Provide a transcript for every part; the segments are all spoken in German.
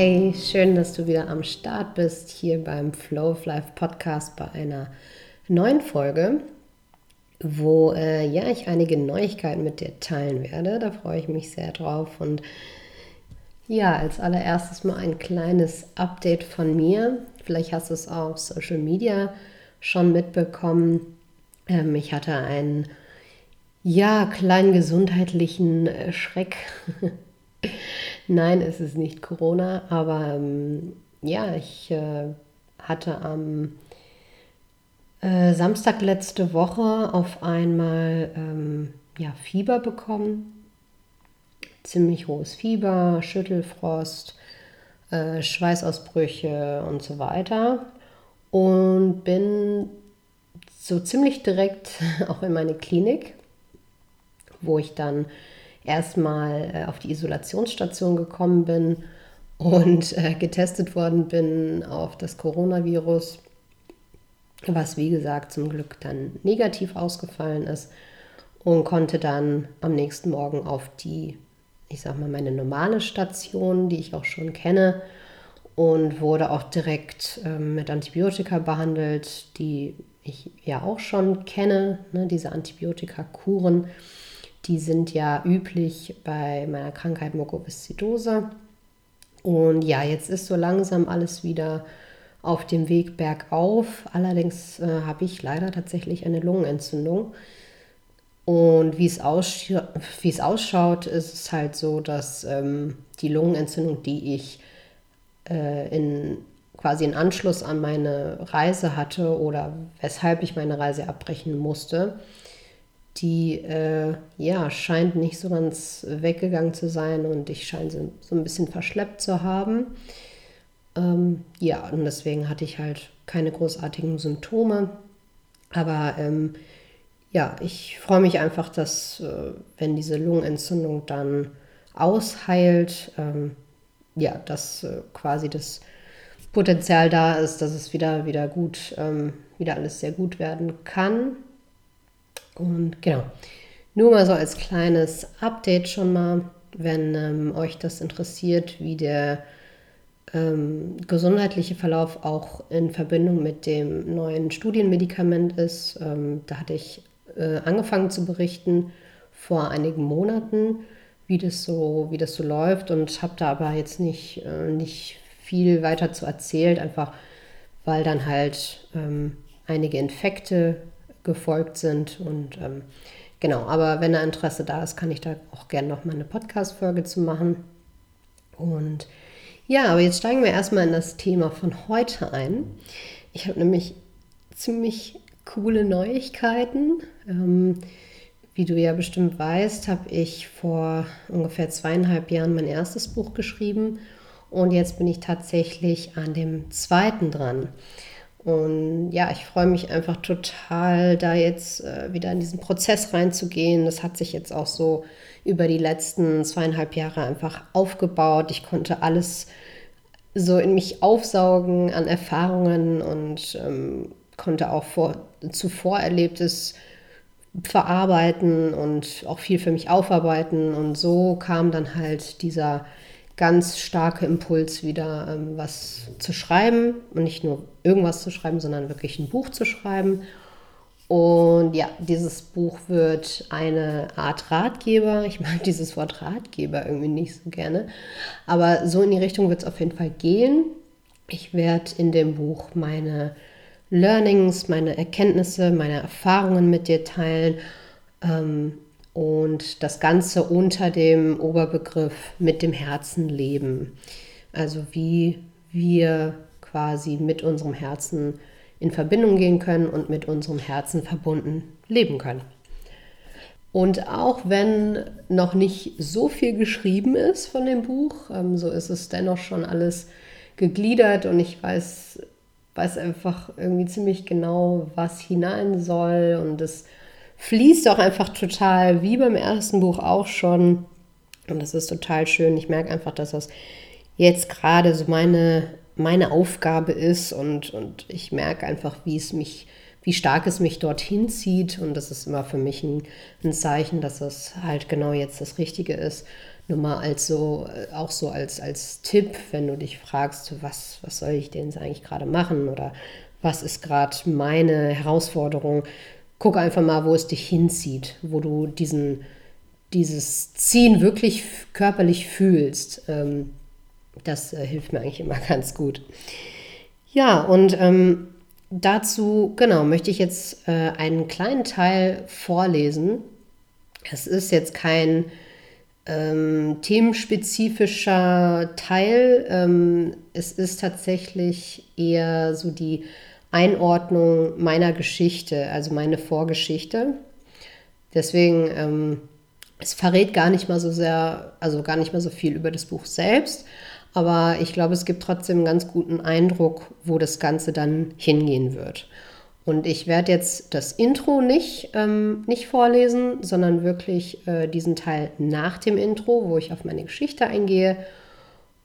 Hey, schön, dass du wieder am Start bist hier beim Flow of Life Podcast bei einer neuen Folge, wo äh, ja ich einige Neuigkeiten mit dir teilen werde. Da freue ich mich sehr drauf und ja, als allererstes mal ein kleines Update von mir. Vielleicht hast du es auf Social Media schon mitbekommen. Ähm, ich hatte einen ja kleinen gesundheitlichen äh, Schreck. Nein, es ist nicht Corona, aber ähm, ja, ich äh, hatte am äh, Samstag letzte Woche auf einmal ähm, ja, Fieber bekommen. Ziemlich hohes Fieber, Schüttelfrost, äh, Schweißausbrüche und so weiter. Und bin so ziemlich direkt auch in meine Klinik, wo ich dann erstmal äh, auf die Isolationsstation gekommen bin und äh, getestet worden bin auf das Coronavirus, was wie gesagt zum Glück dann negativ ausgefallen ist und konnte dann am nächsten Morgen auf die, ich sag mal, meine normale Station, die ich auch schon kenne, und wurde auch direkt ähm, mit Antibiotika behandelt, die ich ja auch schon kenne, ne, diese Antibiotika-Kuren die sind ja üblich bei meiner Krankheit Mukoviszidose. Und ja, jetzt ist so langsam alles wieder auf dem Weg bergauf. Allerdings äh, habe ich leider tatsächlich eine Lungenentzündung. Und wie es, aussch wie es ausschaut, ist es halt so, dass ähm, die Lungenentzündung, die ich äh, in quasi in Anschluss an meine Reise hatte oder weshalb ich meine Reise abbrechen musste, die äh, ja scheint nicht so ganz weggegangen zu sein und ich scheine sie so ein bisschen verschleppt zu haben. Ähm, ja, und deswegen hatte ich halt keine großartigen Symptome. Aber ähm, ja, ich freue mich einfach, dass äh, wenn diese Lungenentzündung dann ausheilt, ähm, ja, dass äh, quasi das Potenzial da ist, dass es wieder, wieder gut, ähm, wieder alles sehr gut werden kann. Und genau, nur mal so als kleines Update schon mal, wenn ähm, euch das interessiert, wie der ähm, gesundheitliche Verlauf auch in Verbindung mit dem neuen Studienmedikament ist. Ähm, da hatte ich äh, angefangen zu berichten vor einigen Monaten, wie das so, wie das so läuft und habe da aber jetzt nicht, äh, nicht viel weiter zu erzählt, einfach weil dann halt ähm, einige Infekte gefolgt sind. Und ähm, genau, aber wenn da Interesse da ist, kann ich da auch gerne noch mal eine Podcast-Folge zu machen. Und ja, aber jetzt steigen wir erstmal in das Thema von heute ein. Ich habe nämlich ziemlich coole Neuigkeiten. Ähm, wie du ja bestimmt weißt, habe ich vor ungefähr zweieinhalb Jahren mein erstes Buch geschrieben und jetzt bin ich tatsächlich an dem zweiten dran. Und ja, ich freue mich einfach total, da jetzt äh, wieder in diesen Prozess reinzugehen. Das hat sich jetzt auch so über die letzten zweieinhalb Jahre einfach aufgebaut. Ich konnte alles so in mich aufsaugen an Erfahrungen und ähm, konnte auch vor, zuvor Erlebtes verarbeiten und auch viel für mich aufarbeiten. Und so kam dann halt dieser ganz starke Impuls wieder, ähm, was zu schreiben und nicht nur irgendwas zu schreiben, sondern wirklich ein Buch zu schreiben. Und ja, dieses Buch wird eine Art Ratgeber. Ich mag dieses Wort Ratgeber irgendwie nicht so gerne. Aber so in die Richtung wird es auf jeden Fall gehen. Ich werde in dem Buch meine Learnings, meine Erkenntnisse, meine Erfahrungen mit dir teilen. Ähm, und das Ganze unter dem Oberbegriff mit dem Herzen leben. Also wie wir quasi mit unserem Herzen in Verbindung gehen können und mit unserem Herzen verbunden leben können. Und auch wenn noch nicht so viel geschrieben ist von dem Buch, ähm, so ist es dennoch schon alles gegliedert und ich weiß, weiß einfach irgendwie ziemlich genau, was hinein soll und es fließt auch einfach total, wie beim ersten Buch auch schon. Und das ist total schön. Ich merke einfach, dass das jetzt gerade so meine, meine Aufgabe ist und, und ich merke einfach, wie es mich, wie stark es mich dorthin zieht. Und das ist immer für mich ein, ein Zeichen, dass es halt genau jetzt das Richtige ist, nur mal als so, äh, auch so als, als Tipp, wenn du dich fragst, was, was soll ich denn eigentlich gerade machen oder was ist gerade meine Herausforderung, guck einfach mal, wo es dich hinzieht, wo du diesen, dieses Ziehen wirklich körperlich fühlst. Ähm, das äh, hilft mir eigentlich immer ganz gut. Ja, und ähm, dazu, genau, möchte ich jetzt äh, einen kleinen Teil vorlesen. Es ist jetzt kein ähm, themenspezifischer Teil. Ähm, es ist tatsächlich eher so die Einordnung meiner Geschichte, also meine Vorgeschichte. Deswegen, ähm, es verrät gar nicht mal so sehr, also gar nicht mal so viel über das Buch selbst, aber ich glaube, es gibt trotzdem einen ganz guten Eindruck, wo das Ganze dann hingehen wird. Und ich werde jetzt das Intro nicht, ähm, nicht vorlesen, sondern wirklich äh, diesen Teil nach dem Intro, wo ich auf meine Geschichte eingehe.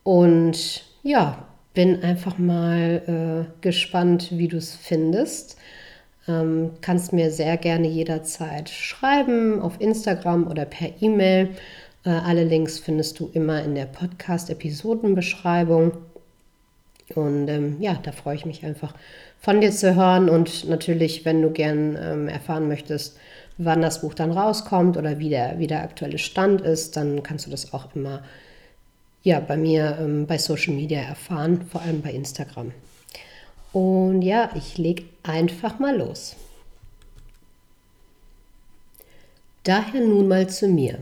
Und ja, bin einfach mal äh, gespannt, wie du es findest. Ähm, kannst mir sehr gerne jederzeit schreiben auf Instagram oder per E-Mail. Äh, alle Links findest du immer in der Podcast-Episodenbeschreibung. Und ähm, ja, da freue ich mich einfach von dir zu hören. Und natürlich, wenn du gern ähm, erfahren möchtest, wann das Buch dann rauskommt oder wie der, wie der aktuelle Stand ist, dann kannst du das auch immer ja, bei mir ähm, bei Social Media erfahren, vor allem bei Instagram. Und ja, ich lege einfach mal los. Daher nun mal zu mir,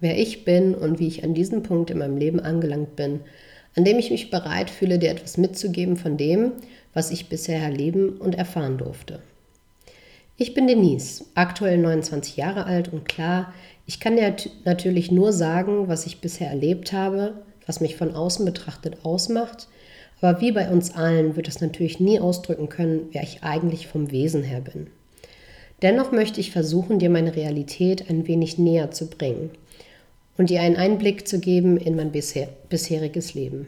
wer ich bin und wie ich an diesem Punkt in meinem Leben angelangt bin, an dem ich mich bereit fühle, dir etwas mitzugeben von dem, was ich bisher erleben und erfahren durfte. Ich bin Denise, aktuell 29 Jahre alt und klar, ich kann dir natürlich nur sagen, was ich bisher erlebt habe, was mich von außen betrachtet ausmacht, aber wie bei uns allen wird es natürlich nie ausdrücken können, wer ich eigentlich vom Wesen her bin. Dennoch möchte ich versuchen, dir meine Realität ein wenig näher zu bringen und dir einen Einblick zu geben in mein bisher, bisheriges Leben.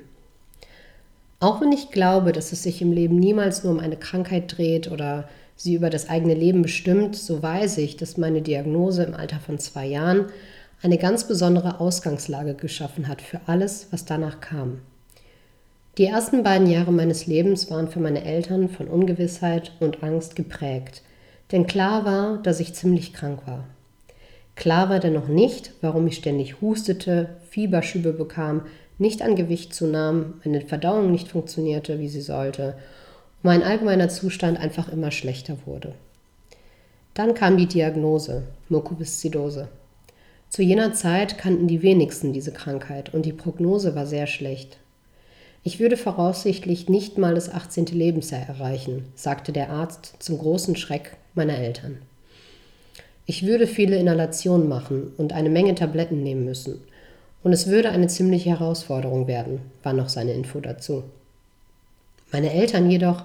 Auch wenn ich glaube, dass es sich im Leben niemals nur um eine Krankheit dreht oder sie über das eigene Leben bestimmt, so weiß ich, dass meine Diagnose im Alter von zwei Jahren eine ganz besondere Ausgangslage geschaffen hat für alles, was danach kam. Die ersten beiden Jahre meines Lebens waren für meine Eltern von Ungewissheit und Angst geprägt, denn klar war, dass ich ziemlich krank war. Klar war dennoch nicht, warum ich ständig hustete, Fieberschübe bekam, nicht an Gewicht zunahm, meine Verdauung nicht funktionierte, wie sie sollte, und mein allgemeiner Zustand einfach immer schlechter wurde. Dann kam die Diagnose, Mukoviszidose. Zu jener Zeit kannten die wenigsten diese Krankheit und die Prognose war sehr schlecht. Ich würde voraussichtlich nicht mal das 18. Lebensjahr erreichen, sagte der Arzt zum großen Schreck meiner Eltern. Ich würde viele Inhalationen machen und eine Menge Tabletten nehmen müssen. Und es würde eine ziemliche Herausforderung werden, war noch seine Info dazu. Meine Eltern jedoch,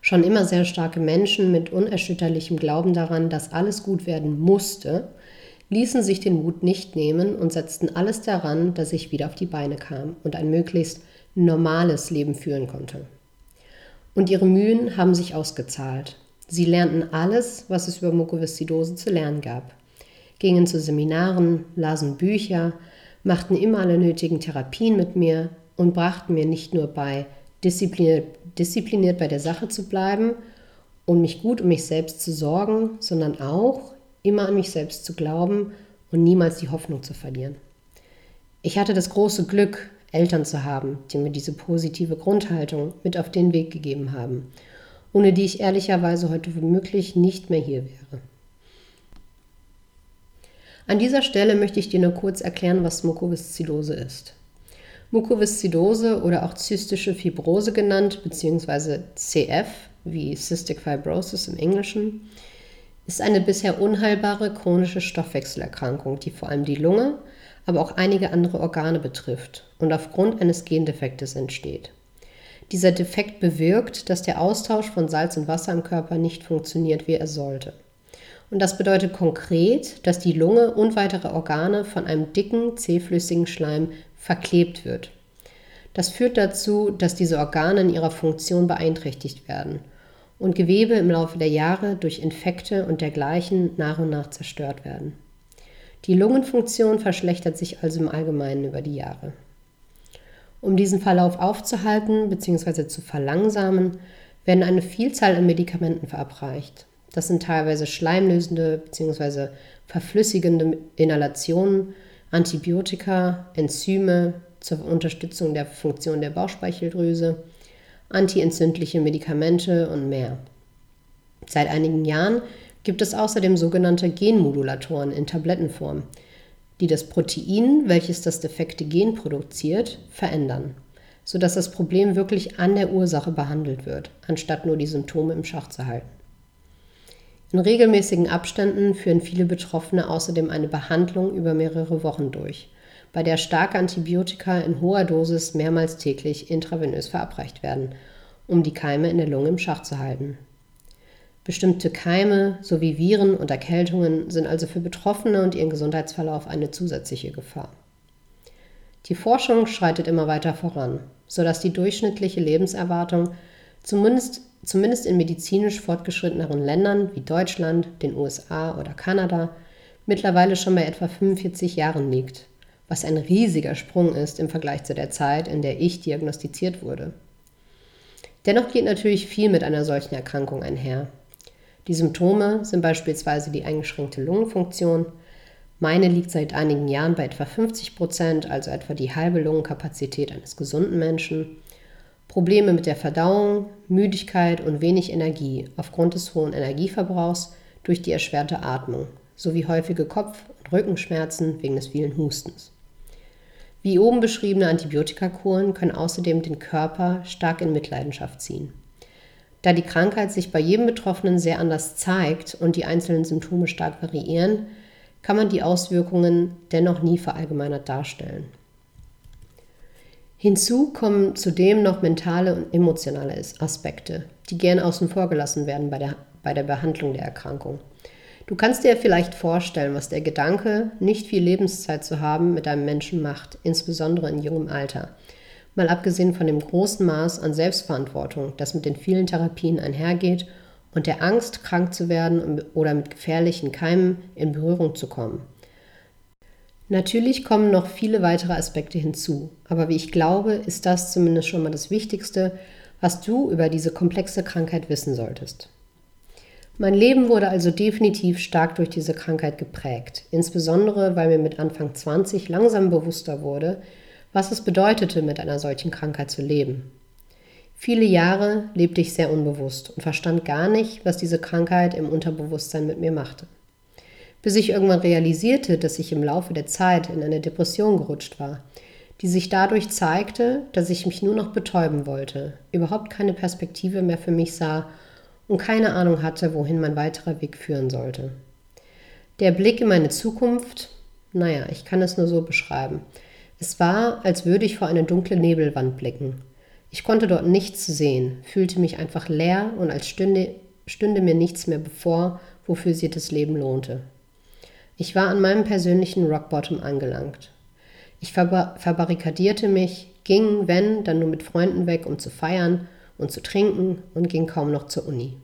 schon immer sehr starke Menschen mit unerschütterlichem Glauben daran, dass alles gut werden musste, ließen sich den Mut nicht nehmen und setzten alles daran, dass ich wieder auf die Beine kam und ein möglichst normales Leben führen konnte. Und ihre Mühen haben sich ausgezahlt. Sie lernten alles, was es über Mukoviszidose zu lernen gab, gingen zu Seminaren, lasen Bücher, machten immer alle nötigen Therapien mit mir und brachten mir nicht nur bei, diszipliniert, diszipliniert bei der Sache zu bleiben und mich gut um mich selbst zu sorgen, sondern auch immer an mich selbst zu glauben und niemals die Hoffnung zu verlieren. Ich hatte das große Glück, Eltern zu haben, die mir diese positive Grundhaltung mit auf den Weg gegeben haben, ohne die ich ehrlicherweise heute womöglich nicht mehr hier wäre. An dieser Stelle möchte ich dir nur kurz erklären, was Mukoviszidose ist. Mukoviszidose oder auch zystische Fibrose genannt, beziehungsweise CF, wie Cystic Fibrosis im Englischen, ist eine bisher unheilbare chronische Stoffwechselerkrankung, die vor allem die Lunge, aber auch einige andere Organe betrifft und aufgrund eines Gendefektes entsteht. Dieser Defekt bewirkt, dass der Austausch von Salz und Wasser im Körper nicht funktioniert, wie er sollte. Und das bedeutet konkret, dass die Lunge und weitere Organe von einem dicken, zähflüssigen Schleim verklebt wird. Das führt dazu, dass diese Organe in ihrer Funktion beeinträchtigt werden und Gewebe im Laufe der Jahre durch Infekte und dergleichen nach und nach zerstört werden. Die Lungenfunktion verschlechtert sich also im Allgemeinen über die Jahre. Um diesen Verlauf aufzuhalten bzw. zu verlangsamen, werden eine Vielzahl an Medikamenten verabreicht. Das sind teilweise schleimlösende bzw. verflüssigende Inhalationen, Antibiotika, Enzyme zur Unterstützung der Funktion der Bauchspeicheldrüse, antientzündliche Medikamente und mehr. Seit einigen Jahren gibt es außerdem sogenannte Genmodulatoren in Tablettenform, die das Protein, welches das defekte Gen produziert, verändern, sodass das Problem wirklich an der Ursache behandelt wird, anstatt nur die Symptome im Schach zu halten. In regelmäßigen Abständen führen viele Betroffene außerdem eine Behandlung über mehrere Wochen durch, bei der starke Antibiotika in hoher Dosis mehrmals täglich intravenös verabreicht werden, um die Keime in der Lunge im Schach zu halten. Bestimmte Keime sowie Viren und Erkältungen sind also für Betroffene und ihren Gesundheitsverlauf eine zusätzliche Gefahr. Die Forschung schreitet immer weiter voran, sodass die durchschnittliche Lebenserwartung zumindest, zumindest in medizinisch fortgeschritteneren Ländern wie Deutschland, den USA oder Kanada mittlerweile schon bei etwa 45 Jahren liegt, was ein riesiger Sprung ist im Vergleich zu der Zeit, in der ich diagnostiziert wurde. Dennoch geht natürlich viel mit einer solchen Erkrankung einher. Die Symptome sind beispielsweise die eingeschränkte Lungenfunktion. Meine liegt seit einigen Jahren bei etwa 50 Prozent, also etwa die halbe Lungenkapazität eines gesunden Menschen. Probleme mit der Verdauung, Müdigkeit und wenig Energie aufgrund des hohen Energieverbrauchs durch die erschwerte Atmung sowie häufige Kopf- und Rückenschmerzen wegen des vielen Hustens. Wie oben beschriebene Antibiotikakuren können außerdem den Körper stark in Mitleidenschaft ziehen. Da die Krankheit sich bei jedem Betroffenen sehr anders zeigt und die einzelnen Symptome stark variieren, kann man die Auswirkungen dennoch nie verallgemeinert darstellen. Hinzu kommen zudem noch mentale und emotionale Aspekte, die gern außen vor gelassen werden bei der, bei der Behandlung der Erkrankung. Du kannst dir vielleicht vorstellen, was der Gedanke, nicht viel Lebenszeit zu haben, mit einem Menschen macht, insbesondere in jungem Alter mal abgesehen von dem großen Maß an Selbstverantwortung, das mit den vielen Therapien einhergeht und der Angst, krank zu werden oder mit gefährlichen Keimen in Berührung zu kommen. Natürlich kommen noch viele weitere Aspekte hinzu, aber wie ich glaube, ist das zumindest schon mal das Wichtigste, was du über diese komplexe Krankheit wissen solltest. Mein Leben wurde also definitiv stark durch diese Krankheit geprägt, insbesondere weil mir mit Anfang 20 langsam bewusster wurde, was es bedeutete, mit einer solchen Krankheit zu leben. Viele Jahre lebte ich sehr unbewusst und verstand gar nicht, was diese Krankheit im Unterbewusstsein mit mir machte. Bis ich irgendwann realisierte, dass ich im Laufe der Zeit in eine Depression gerutscht war, die sich dadurch zeigte, dass ich mich nur noch betäuben wollte, überhaupt keine Perspektive mehr für mich sah und keine Ahnung hatte, wohin mein weiterer Weg führen sollte. Der Blick in meine Zukunft, naja, ich kann es nur so beschreiben. Es war, als würde ich vor eine dunkle Nebelwand blicken. Ich konnte dort nichts sehen, fühlte mich einfach leer und als stünde, stünde mir nichts mehr bevor, wofür sich das Leben lohnte. Ich war an meinem persönlichen Rockbottom angelangt. Ich verbarrikadierte mich, ging, wenn, dann nur mit Freunden weg, um zu feiern und zu trinken und ging kaum noch zur Uni.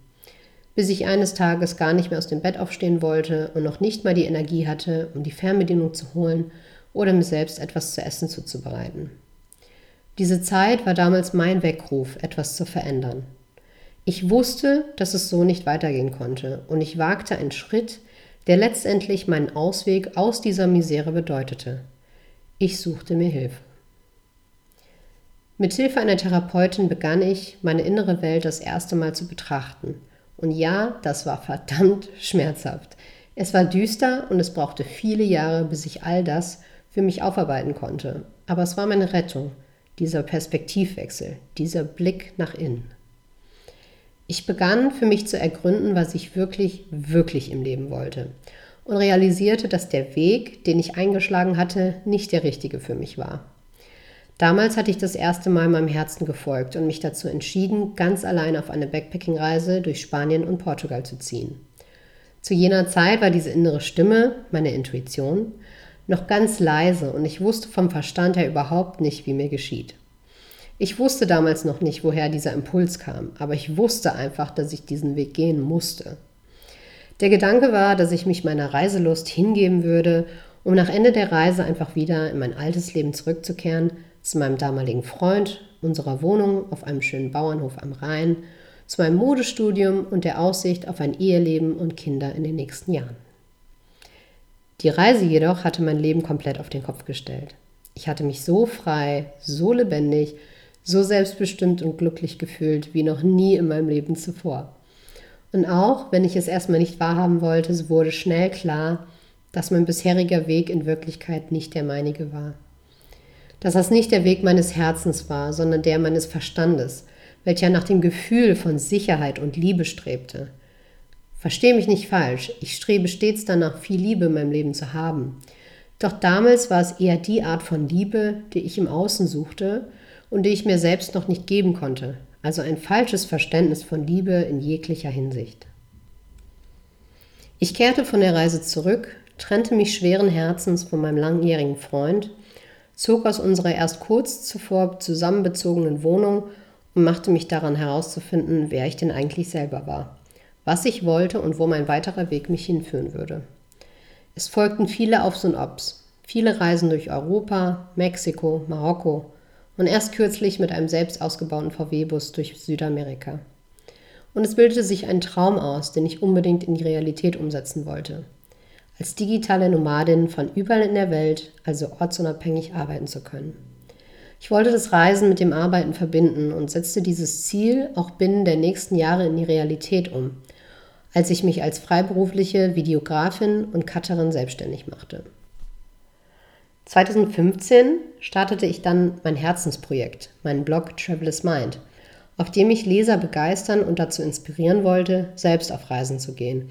Bis ich eines Tages gar nicht mehr aus dem Bett aufstehen wollte und noch nicht mal die Energie hatte, um die Fernbedienung zu holen oder mir selbst etwas zu essen zuzubereiten. Diese Zeit war damals mein Weckruf, etwas zu verändern. Ich wusste, dass es so nicht weitergehen konnte und ich wagte einen Schritt, der letztendlich meinen Ausweg aus dieser Misere bedeutete. Ich suchte mir Hilfe. Mit Hilfe einer Therapeutin begann ich, meine innere Welt das erste Mal zu betrachten. Und ja, das war verdammt schmerzhaft. Es war düster und es brauchte viele Jahre, bis ich all das für mich aufarbeiten konnte. Aber es war meine Rettung, dieser Perspektivwechsel, dieser Blick nach innen. Ich begann für mich zu ergründen, was ich wirklich, wirklich im Leben wollte und realisierte, dass der Weg, den ich eingeschlagen hatte, nicht der richtige für mich war. Damals hatte ich das erste Mal meinem Herzen gefolgt und mich dazu entschieden, ganz allein auf eine Backpacking-Reise durch Spanien und Portugal zu ziehen. Zu jener Zeit war diese innere Stimme, meine Intuition, noch ganz leise und ich wusste vom Verstand her überhaupt nicht, wie mir geschieht. Ich wusste damals noch nicht, woher dieser Impuls kam, aber ich wusste einfach, dass ich diesen Weg gehen musste. Der Gedanke war, dass ich mich meiner Reiselust hingeben würde, um nach Ende der Reise einfach wieder in mein altes Leben zurückzukehren, zu meinem damaligen Freund, unserer Wohnung auf einem schönen Bauernhof am Rhein, zu meinem Modestudium und der Aussicht auf ein Eheleben und Kinder in den nächsten Jahren. Die Reise jedoch hatte mein Leben komplett auf den Kopf gestellt. Ich hatte mich so frei, so lebendig, so selbstbestimmt und glücklich gefühlt wie noch nie in meinem Leben zuvor. Und auch wenn ich es erstmal nicht wahrhaben wollte, so wurde schnell klar, dass mein bisheriger Weg in Wirklichkeit nicht der meinige war. Dass das nicht der Weg meines Herzens war, sondern der meines Verstandes, welcher nach dem Gefühl von Sicherheit und Liebe strebte. Verstehe mich nicht falsch, ich strebe stets danach, viel Liebe in meinem Leben zu haben. Doch damals war es eher die Art von Liebe, die ich im Außen suchte und die ich mir selbst noch nicht geben konnte, also ein falsches Verständnis von Liebe in jeglicher Hinsicht. Ich kehrte von der Reise zurück, trennte mich schweren Herzens von meinem langjährigen Freund, zog aus unserer erst kurz zuvor zusammenbezogenen Wohnung und machte mich daran herauszufinden, wer ich denn eigentlich selber war, was ich wollte und wo mein weiterer Weg mich hinführen würde. Es folgten viele Aufs und Obs, viele Reisen durch Europa, Mexiko, Marokko, und erst kürzlich mit einem selbst ausgebauten VW-Bus durch Südamerika. Und es bildete sich ein Traum aus, den ich unbedingt in die Realität umsetzen wollte. Als digitale Nomadin von überall in der Welt, also ortsunabhängig arbeiten zu können. Ich wollte das Reisen mit dem Arbeiten verbinden und setzte dieses Ziel auch binnen der nächsten Jahre in die Realität um, als ich mich als freiberufliche Videografin und Cutterin selbstständig machte. 2015 startete ich dann mein Herzensprojekt, meinen Blog Traveler's Mind, auf dem ich Leser begeistern und dazu inspirieren wollte, selbst auf Reisen zu gehen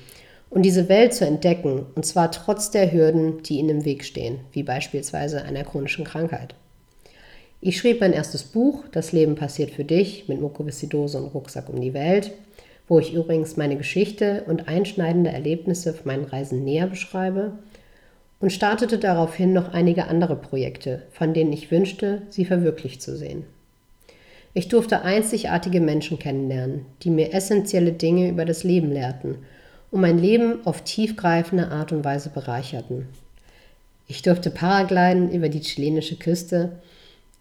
und diese Welt zu entdecken, und zwar trotz der Hürden, die ihnen im Weg stehen, wie beispielsweise einer chronischen Krankheit. Ich schrieb mein erstes Buch, Das Leben passiert für dich, mit Mukoviszidose und Rucksack um die Welt, wo ich übrigens meine Geschichte und einschneidende Erlebnisse auf meinen Reisen näher beschreibe und startete daraufhin noch einige andere Projekte, von denen ich wünschte, sie verwirklicht zu sehen. Ich durfte einzigartige Menschen kennenlernen, die mir essentielle Dinge über das Leben lehrten und mein Leben auf tiefgreifende Art und Weise bereicherten. Ich durfte Paragliden über die chilenische Küste,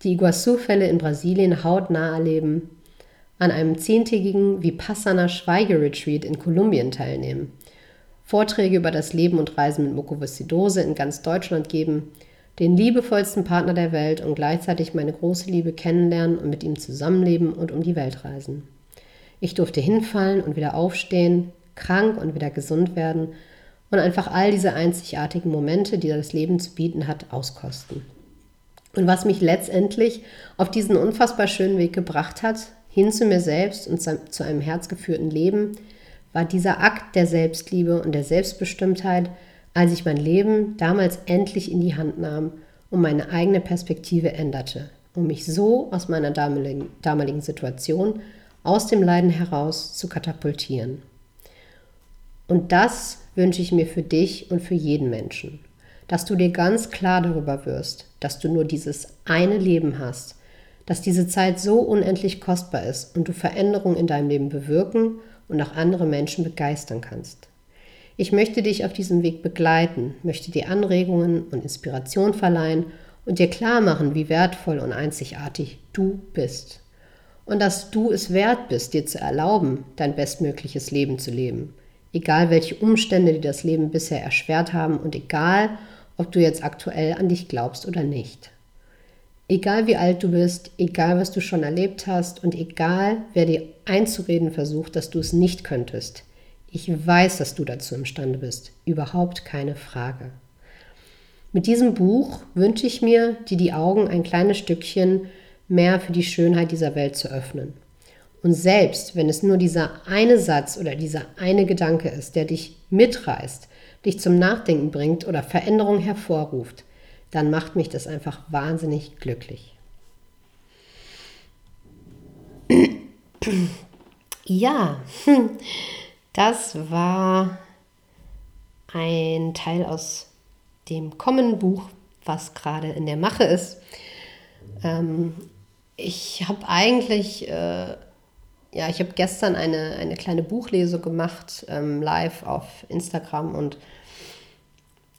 die Iguazu-Fälle in Brasilien hautnah erleben, an einem zehntägigen Vipassana-Schweigeretreat in Kolumbien teilnehmen – Vorträge über das Leben und Reisen mit Mukoviszidose in ganz Deutschland geben, den liebevollsten Partner der Welt und gleichzeitig meine große Liebe kennenlernen und mit ihm zusammenleben und um die Welt reisen. Ich durfte hinfallen und wieder aufstehen, krank und wieder gesund werden und einfach all diese einzigartigen Momente, die das Leben zu bieten hat, auskosten. Und was mich letztendlich auf diesen unfassbar schönen Weg gebracht hat, hin zu mir selbst und zu einem herzgeführten Leben, war dieser Akt der Selbstliebe und der Selbstbestimmtheit, als ich mein Leben damals endlich in die Hand nahm und meine eigene Perspektive änderte, um mich so aus meiner damaligen, damaligen Situation, aus dem Leiden heraus zu katapultieren. Und das wünsche ich mir für dich und für jeden Menschen, dass du dir ganz klar darüber wirst, dass du nur dieses eine Leben hast, dass diese Zeit so unendlich kostbar ist und du Veränderungen in deinem Leben bewirken und auch andere Menschen begeistern kannst. Ich möchte dich auf diesem Weg begleiten, möchte dir Anregungen und Inspiration verleihen und dir klar machen, wie wertvoll und einzigartig du bist. Und dass du es wert bist, dir zu erlauben, dein bestmögliches Leben zu leben. Egal welche Umstände dir das Leben bisher erschwert haben und egal, ob du jetzt aktuell an dich glaubst oder nicht. Egal wie alt du bist, egal was du schon erlebt hast und egal wer dir einzureden versucht, dass du es nicht könntest. Ich weiß, dass du dazu imstande bist. Überhaupt keine Frage. Mit diesem Buch wünsche ich mir, dir die Augen ein kleines Stückchen mehr für die Schönheit dieser Welt zu öffnen. Und selbst wenn es nur dieser eine Satz oder dieser eine Gedanke ist, der dich mitreißt, dich zum Nachdenken bringt oder Veränderung hervorruft, dann macht mich das einfach wahnsinnig glücklich. Ja, das war ein Teil aus dem kommenden Buch, was gerade in der Mache ist. Ähm, ich habe eigentlich äh, ja, ich habe gestern eine, eine kleine Buchlese gemacht, ähm, live auf Instagram und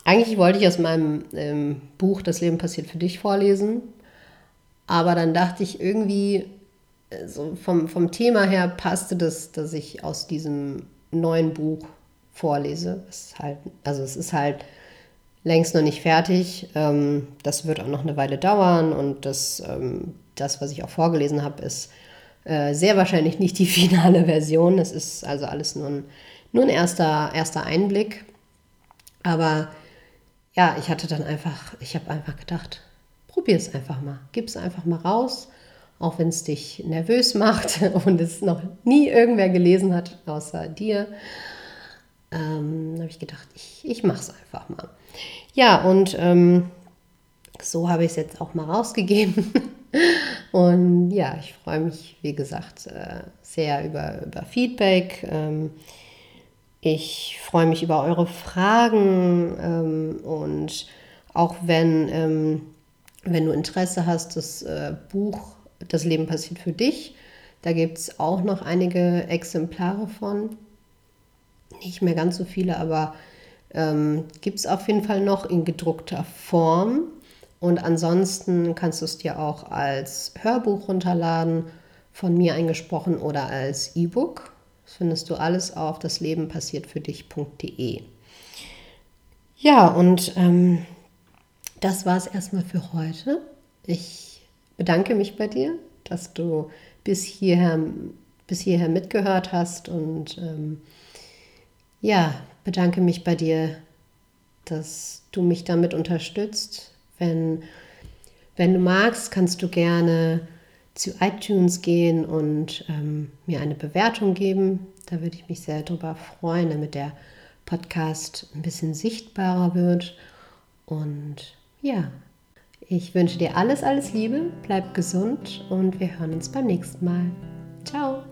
eigentlich wollte ich aus meinem ähm, Buch Das Leben passiert für dich vorlesen, aber dann dachte ich irgendwie, äh, so vom, vom Thema her passte das, dass ich aus diesem neuen Buch vorlese. Es halt, also es ist halt längst noch nicht fertig. Ähm, das wird auch noch eine Weile dauern und das, ähm, das was ich auch vorgelesen habe, ist äh, sehr wahrscheinlich nicht die finale Version. Es ist also alles nur ein, nur ein erster, erster Einblick. Aber ja, ich hatte dann einfach, ich habe einfach gedacht, probier es einfach mal. Gib es einfach mal raus, auch wenn es dich nervös macht und es noch nie irgendwer gelesen hat, außer dir. Ähm, habe ich gedacht, ich, ich mache es einfach mal. Ja, und ähm, so habe ich es jetzt auch mal rausgegeben. Und ja, ich freue mich, wie gesagt, äh, sehr über, über Feedback. Ähm, ich freue mich über eure Fragen ähm, und auch wenn, ähm, wenn du Interesse hast, das äh, Buch Das Leben passiert für dich, da gibt es auch noch einige Exemplare von. Nicht mehr ganz so viele, aber ähm, gibt es auf jeden Fall noch in gedruckter Form. Und ansonsten kannst du es dir auch als Hörbuch runterladen, von mir eingesprochen oder als E-Book. Das findest du alles auf daslebenpassiertfürdich.de. Ja, und ähm, das war es erstmal für heute. Ich bedanke mich bei dir, dass du bis hierher, bis hierher mitgehört hast und ähm, ja, bedanke mich bei dir, dass du mich damit unterstützt, wenn, wenn du magst, kannst du gerne zu iTunes gehen und ähm, mir eine Bewertung geben. Da würde ich mich sehr darüber freuen, damit der Podcast ein bisschen sichtbarer wird. Und ja, ich wünsche dir alles, alles Liebe, bleib gesund und wir hören uns beim nächsten Mal. Ciao!